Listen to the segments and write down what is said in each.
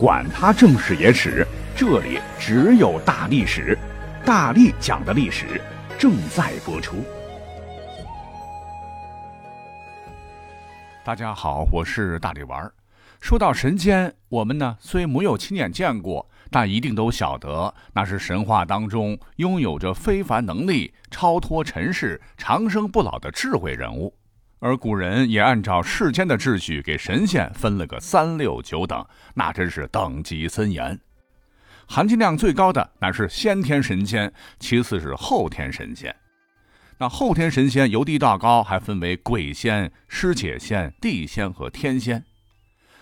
管他正史野史，这里只有大历史，大力讲的历史正在播出。大家好，我是大力丸。说到神仙，我们呢虽没有亲眼见过，但一定都晓得，那是神话当中拥有着非凡能力、超脱尘世、长生不老的智慧人物。而古人也按照世间的秩序，给神仙分了个三六九等，那真是等级森严。含金量最高的乃是先天神仙，其次是后天神仙。那后天神仙由低到高还分为鬼仙、尸解仙、地仙和天仙。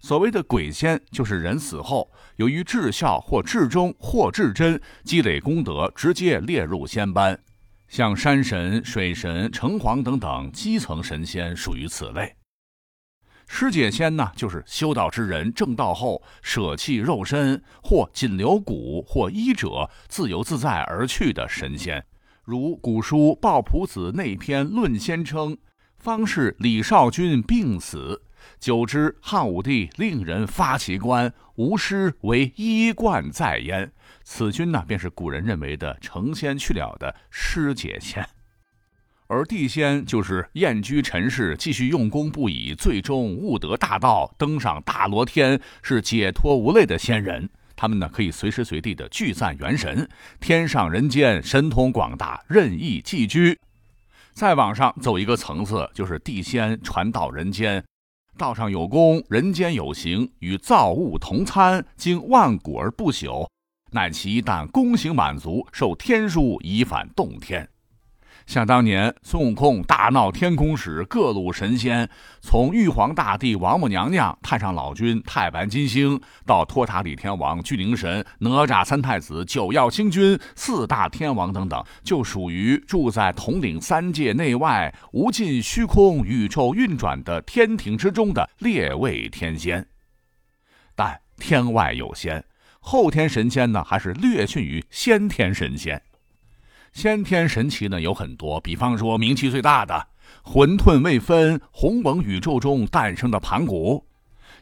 所谓的鬼仙，就是人死后由于至孝或至忠或至真，积累功德，直接列入仙班。像山神、水神、城隍等等基层神仙属于此类。师姐仙呢，就是修道之人正道后舍弃肉身，或仅留骨或衣者，自由自在而去的神仙。如古书《抱朴子内篇论仙》称：“方是李少君病死，久之汉武帝令人发其棺，无尸为衣冠在焉。”此君呢，便是古人认为的成仙去了的尸解仙，而地仙就是厌居尘世，继续用功不已，最终悟得大道，登上大罗天，是解脱无类的仙人。他们呢，可以随时随地的聚散元神，天上人间神通广大，任意寄居。再往上走一个层次，就是地仙传道人间，道上有功，人间有行，与造物同参，经万古而不朽。乃其一旦功行满足，受天书以反洞天。像当年孙悟空大闹天宫时，各路神仙从玉皇大帝、王母娘娘、太上老君、太白金星，到托塔李天王、巨灵神、哪吒三太子、九曜星君、四大天王等等，就属于住在统领三界内外、无尽虚空宇宙运转的天庭之中的列位天仙。但天外有仙。后天神仙呢，还是略逊于先天神仙。先天神奇呢有很多，比方说名气最大的混沌未分、鸿蒙宇宙中诞生的盘古，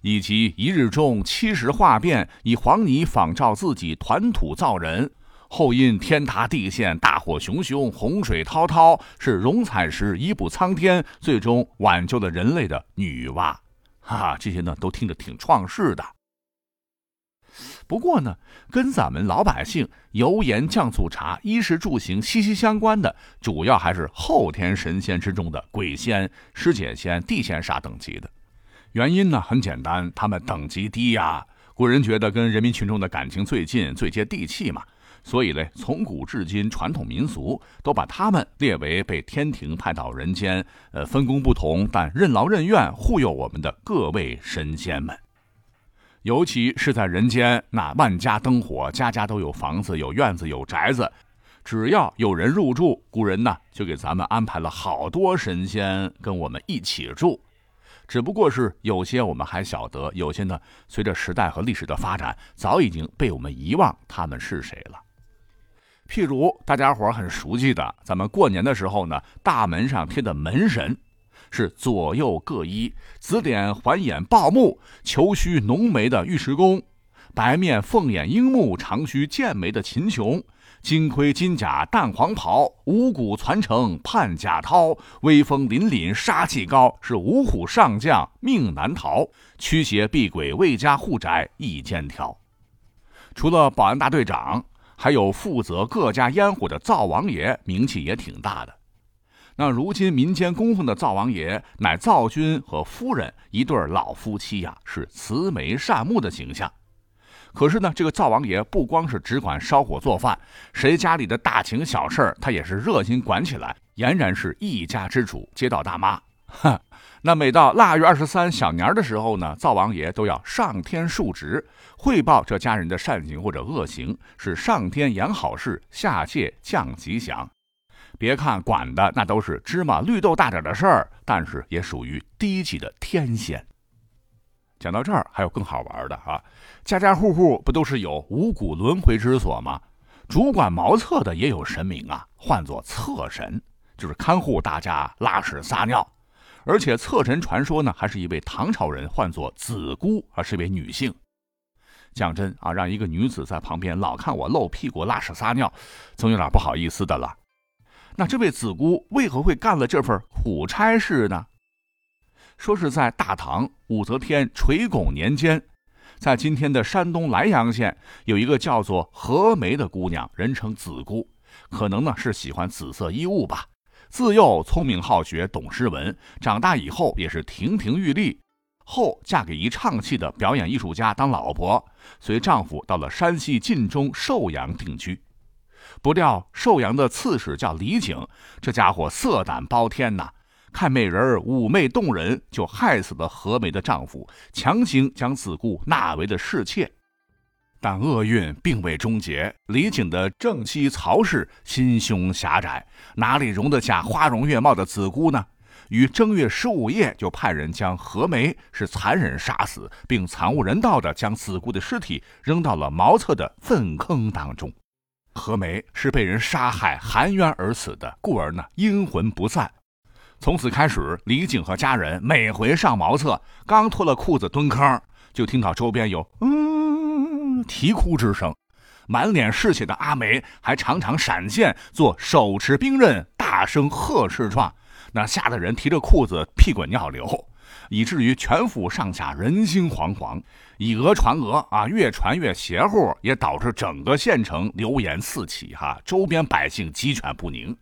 以及一日中七十化变，以黄泥仿照自己团土造人，后因天塌地陷、大火熊熊、洪水滔滔，是荣采石一步苍天，最终挽救了人类的女娲。哈哈，这些呢都听着挺创世的。不过呢，跟咱们老百姓油盐酱醋茶、衣食住行息息相关的，主要还是后天神仙之中的鬼仙、尸解仙、地仙啥等级的。原因呢很简单，他们等级低呀。古人觉得跟人民群众的感情最近、最接地气嘛，所以呢，从古至今，传统民俗都把他们列为被天庭派到人间，呃，分工不同，但任劳任怨护佑我们的各位神仙们。尤其是在人间，那万家灯火，家家都有房子、有院子、有宅子，只要有人入住，古人呢就给咱们安排了好多神仙跟我们一起住。只不过是有些我们还晓得，有些呢随着时代和历史的发展，早已经被我们遗忘他们是谁了。譬如大家伙很熟悉的，咱们过年的时候呢，大门上贴的门神。是左右各一，紫点环眼豹目，虬须浓眉的尉迟恭，白面凤眼鹰目，长须剑眉的秦琼，金盔金甲淡黄袍，五谷传承盼甲涛，威风凛凛杀气高，是五虎上将命难逃，驱邪避鬼魏家护宅一肩挑。除了保安大队长，还有负责各家烟火的灶王爷，名气也挺大的。那如今民间供奉的灶王爷，乃灶君和夫人一对老夫妻呀，是慈眉善目的形象。可是呢，这个灶王爷不光是只管烧火做饭，谁家里的大情小事他也是热心管起来，俨然是一家之主，街道大妈。哈，那每到腊月二十三小年的时候呢，灶王爷都要上天述职，汇报这家人的善行或者恶行，是上天言好事，下界降吉祥。别看管的那都是芝麻绿豆大点的事儿，但是也属于低级的天仙。讲到这儿，还有更好玩的啊！家家户户不都是有五谷轮回之所吗？主管茅厕的也有神明啊，唤作厕神，就是看护大家拉屎撒尿。而且厕神传说呢，还是一位唐朝人，唤作子姑，而是一位女性。讲真啊，让一个女子在旁边老看我露屁股、拉屎撒尿，总有点不好意思的了。那这位子姑为何会干了这份苦差事呢？说是在大唐武则天垂拱年间，在今天的山东莱阳县有一个叫做何梅的姑娘，人称子姑，可能呢是喜欢紫色衣物吧。自幼聪明好学，懂诗文，长大以后也是亭亭玉立。后嫁给一唱戏的表演艺术家当老婆，随丈夫到了山西晋中寿阳定居。不料寿阳的刺史叫李景，这家伙色胆包天呐，看美人妩媚动人，就害死了何梅的丈夫，强行将子固纳为的侍妾。但厄运并未终结，李景的正妻曹氏心胸狭窄，哪里容得下花容月貌的子姑呢？于正月十五夜，就派人将何梅是残忍杀死，并惨无人道的将子固的尸体扔到了茅厕的粪坑当中。何梅是被人杀害含冤而死的，故而呢阴魂不散。从此开始，李景和家人每回上茅厕，刚脱了裤子蹲坑，就听到周边有嗯啼哭之声，满脸是血的阿梅还常常闪现，做手持兵刃，大声呵斥状。那吓得人提着裤子屁滚尿流，以至于全府上下人心惶惶，以讹传讹啊，越传越邪乎，也导致整个县城流言四起，哈，周边百姓鸡犬不宁。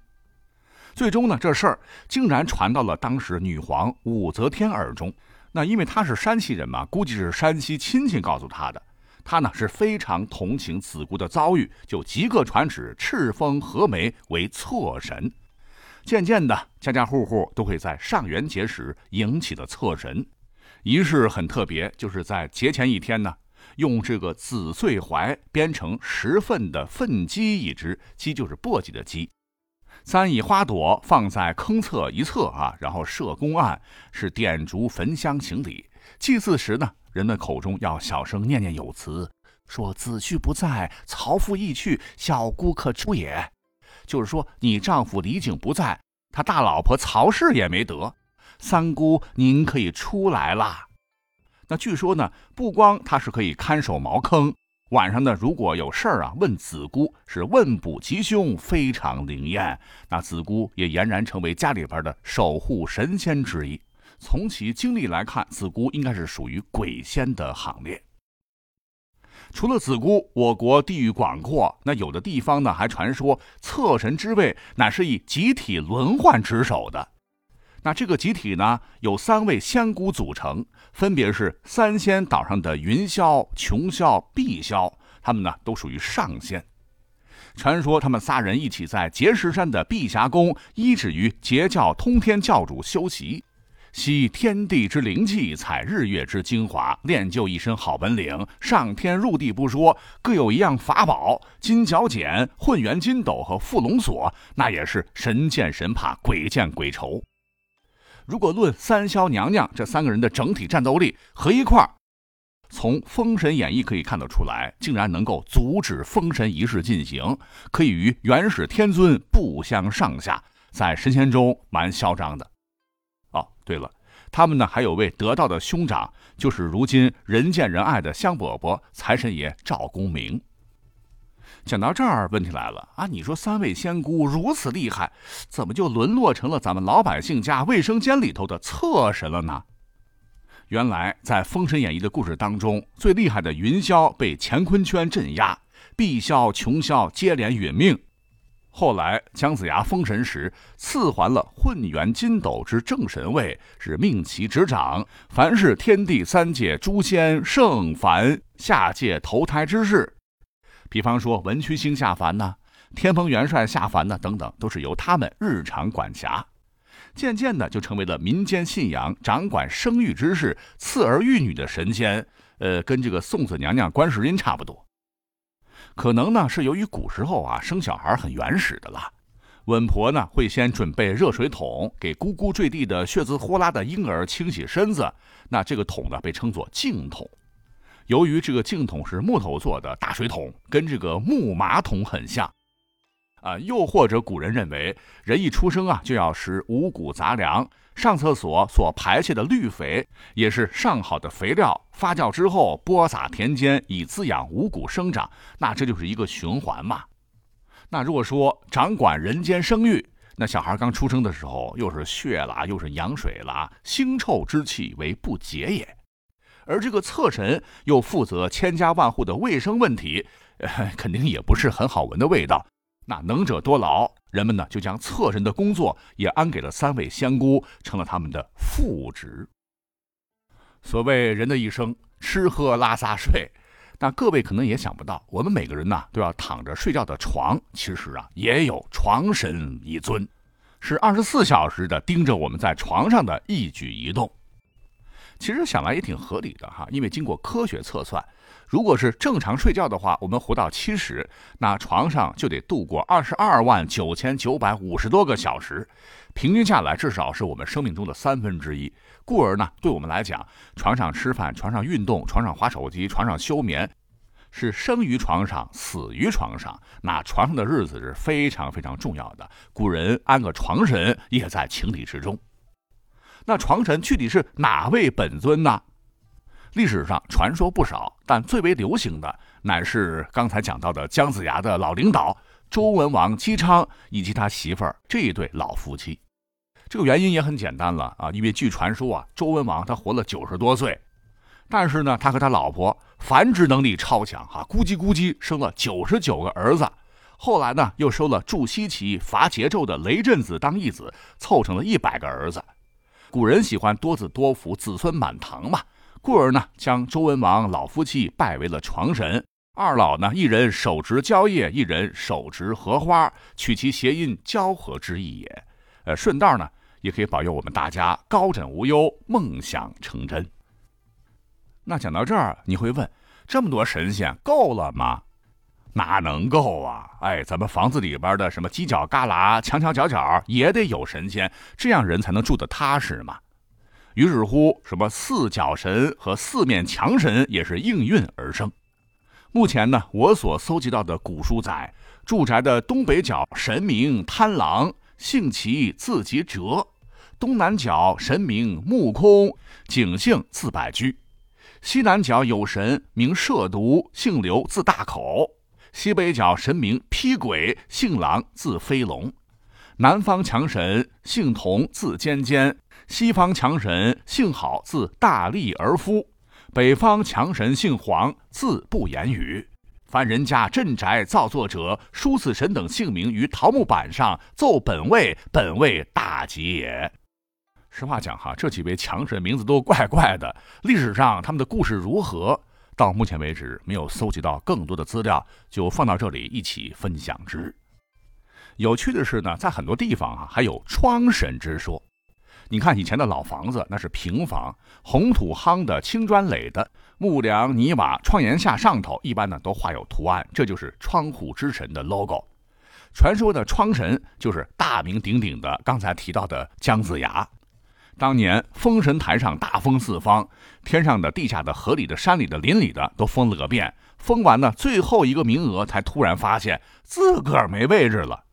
最终呢，这事儿竟然传到了当时女皇武则天耳中。那因为她是山西人嘛，估计是山西亲戚告诉她的。她呢是非常同情子姑的遭遇，就即刻传旨敕封何梅为侧神。渐渐的，家家户户都会在上元节时迎起了侧神，仪式很特别，就是在节前一天呢，用这个紫穗槐编成十份的粪鸡一只，鸡就是簸箕的鸡，三以花朵放在坑侧一侧啊，然后设公案，是点烛焚香行礼。祭祀时呢，人们口中要小声念念有词，说子婿不在，曹夫亦去，小姑可出也。就是说，你丈夫李景不在，他大老婆曹氏也没得，三姑您可以出来啦。那据说呢，不光他是可以看守茅坑，晚上呢如果有事儿啊，问子姑是问卜吉凶，非常灵验。那子姑也俨然成为家里边的守护神仙之一。从其经历来看，子姑应该是属于鬼仙的行列。除了子姑，我国地域广阔，那有的地方呢还传说侧神之位乃是以集体轮换值守的。那这个集体呢，有三位仙姑组成，分别是三仙岛上的云霄、琼霄、碧霄，他们呢都属于上仙。传说他们仨人一起在碣石山的碧霞宫依止于截教通天教主修习。吸天地之灵气，采日月之精华，练就一身好本领。上天入地不说，各有一样法宝：金角剪、混元金斗和缚龙锁。那也是神见神怕，鬼见鬼愁。如果论三霄娘娘这三个人的整体战斗力合一块儿，从《封神演义》可以看得出来，竟然能够阻止封神仪式进行，可以与元始天尊不相上下，在神仙中蛮嚣张的。对了，他们呢还有位得道的兄长，就是如今人见人爱的香饽饽财神爷赵公明。讲到这儿，问题来了啊！你说三位仙姑如此厉害，怎么就沦落成了咱们老百姓家卫生间里头的厕神了呢？原来在《封神演义》的故事当中，最厉害的云霄被乾坤圈镇压，碧霄、琼霄接连殒命。后来姜子牙封神时，赐还了混元金斗之正神位，是命其执掌，凡是天地三界诸仙圣凡下界投胎之事，比方说文曲星下凡呐，天蓬元帅下凡呐，等等，都是由他们日常管辖。渐渐的，就成为了民间信仰掌管生育之事、赐儿育女的神仙。呃，跟这个送子娘娘观世音差不多。可能呢是由于古时候啊生小孩很原始的了，稳婆呢会先准备热水桶给咕咕坠地的血滋呼啦的婴儿清洗身子，那这个桶呢被称作净桶。由于这个净桶是木头做的大水桶，跟这个木马桶很像，啊，又或者古人认为人一出生啊就要食五谷杂粮，上厕所所排泄的氯肥也是上好的肥料，发酵之后播撒田间，以滋养五谷生长。那这就是一个循环嘛。那如果说掌管人间生育，那小孩刚出生的时候又是血啦，又是羊水啦，腥臭之气为不洁也。而这个厕神又负责千家万户的卫生问题，肯定也不是很好闻的味道。那能者多劳，人们呢就将侧身的工作也安给了三位仙姑，成了他们的副职。所谓人的一生，吃喝拉撒睡，那各位可能也想不到，我们每个人呢都要躺着睡觉的床，其实啊也有床神一尊，是二十四小时的盯着我们在床上的一举一动。其实想来也挺合理的哈，因为经过科学测算。如果是正常睡觉的话，我们活到七十，那床上就得度过二十二万九千九百五十多个小时，平均下来至少是我们生命中的三分之一。故而呢，对我们来讲，床上吃饭、床上运动、床上划手机、床上休眠，是生于床上，死于床上。那床上的日子是非常非常重要的。古人安个床神也在情理之中。那床神具体是哪位本尊呢？历史上传说不少，但最为流行的乃是刚才讲到的姜子牙的老领导周文王姬昌以及他媳妇儿这一对老夫妻。这个原因也很简单了啊，因为据传说啊，周文王他活了九十多岁，但是呢，他和他老婆繁殖能力超强哈，咕叽咕叽生了九十九个儿子。后来呢，又收了助西岐伐桀纣的雷震子当义子，凑成了一百个儿子。古人喜欢多子多福，子孙满堂嘛。故而呢，将周文王老夫妻拜为了床神。二老呢，一人手执蕉叶，一人手执荷花，取其谐音“交合”之意也。呃，顺道呢，也可以保佑我们大家高枕无忧，梦想成真。那讲到这儿，你会问：这么多神仙够了吗？哪能够啊？哎，咱们房子里边的什么犄角旮旯、墙墙角角也得有神仙，这样人才能住得踏实嘛。于是乎，什么四角神和四面墙神也是应运而生。目前呢，我所搜集到的古书载，住宅的东北角神名贪狼，姓齐，字吉哲；东南角神名木空，景姓，字百居；西南角有神名涉毒，姓刘，字大口；西北角神名劈鬼，姓狼，字飞龙；南方强神姓童，字尖尖。西方强神姓郝，字大力而夫；北方强神姓黄，字不言语。凡人家镇宅造作者，书此神等姓名于桃木板上，奏本位，本位大吉也。实话讲哈，这几位强神名字都怪怪的。历史上他们的故事如何？到目前为止没有搜集到更多的资料，就放到这里一起分享之。有趣的是呢，在很多地方啊，还有窗神之说。你看以前的老房子，那是平房，红土夯的，青砖垒的，木梁泥瓦，窗檐下上头一般呢都画有图案，这就是窗户之神的 logo。传说的窗神就是大名鼎鼎的刚才提到的姜子牙。当年封神台上大封四方，天上的、地下的、河里的、山里的、林里的都封了个遍。封完呢，最后一个名额才突然发现自个儿没位置了。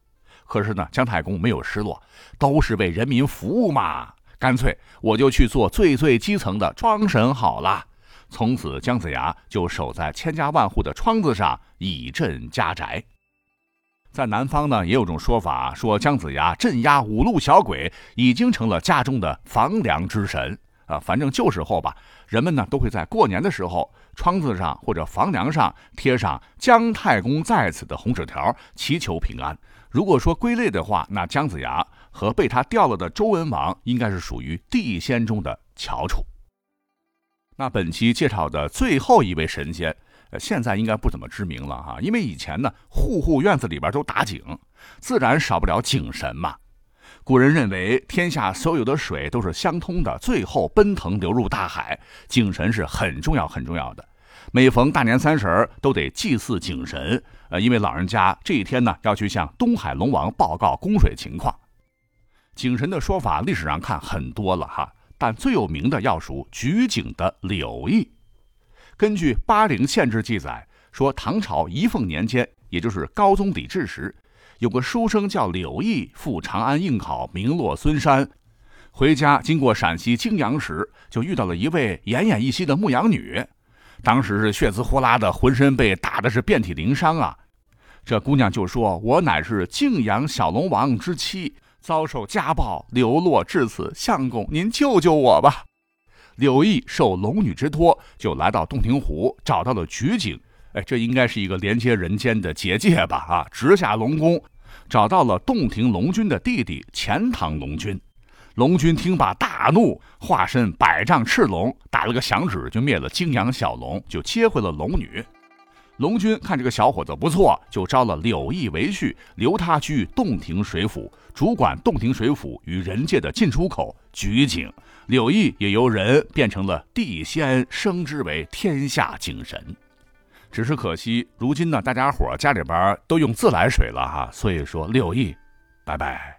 可是呢，姜太公没有失落，都是为人民服务嘛，干脆我就去做最最基层的窗神好了。从此，姜子牙就守在千家万户的窗子上，以镇家宅。在南方呢，也有种说法，说姜子牙镇压五路小鬼，已经成了家中的房梁之神啊。反正旧时候吧，人们呢都会在过年的时候，窗子上或者房梁上贴上“姜太公在此”的红纸条，祈求平安。如果说归类的话，那姜子牙和被他调了的周文王应该是属于地仙中的翘楚。那本期介绍的最后一位神仙，呃，现在应该不怎么知名了哈，因为以前呢，户户院子里边都打井，自然少不了井神嘛。古人认为天下所有的水都是相通的，最后奔腾流入大海，井神是很重要很重要的。每逢大年三十都得祭祀井神。呃，因为老人家这一天呢，要去向东海龙王报告供水情况。井神的说法，历史上看很多了哈，但最有名的要数举井的柳毅。根据《巴陵县志》记载，说唐朝仪凤年间，也就是高宗李治时，有个书生叫柳毅，赴长安应考，名落孙山。回家经过陕西泾阳时，就遇到了一位奄奄一息的牧羊女，当时是血滋呼啦的，浑身被打的是遍体鳞伤啊。这姑娘就说：“我乃是泾阳小龙王之妻，遭受家暴，流落至此，相公您救救我吧。”柳毅受龙女之托，就来到洞庭湖，找到了举井。哎，这应该是一个连接人间的结界吧？啊，直下龙宫，找到了洞庭龙君的弟弟钱塘龙君。龙君听罢大怒，化身百丈赤龙，打了个响指就灭了泾阳小龙，就接回了龙女。龙君看这个小伙子不错，就招了柳毅为婿，留他居洞庭水府，主管洞庭水府与人界的进出口举井。柳毅也由人变成了地仙，升之为天下井神。只是可惜，如今呢，大家伙家里边都用自来水了哈，所以说柳毅，拜拜。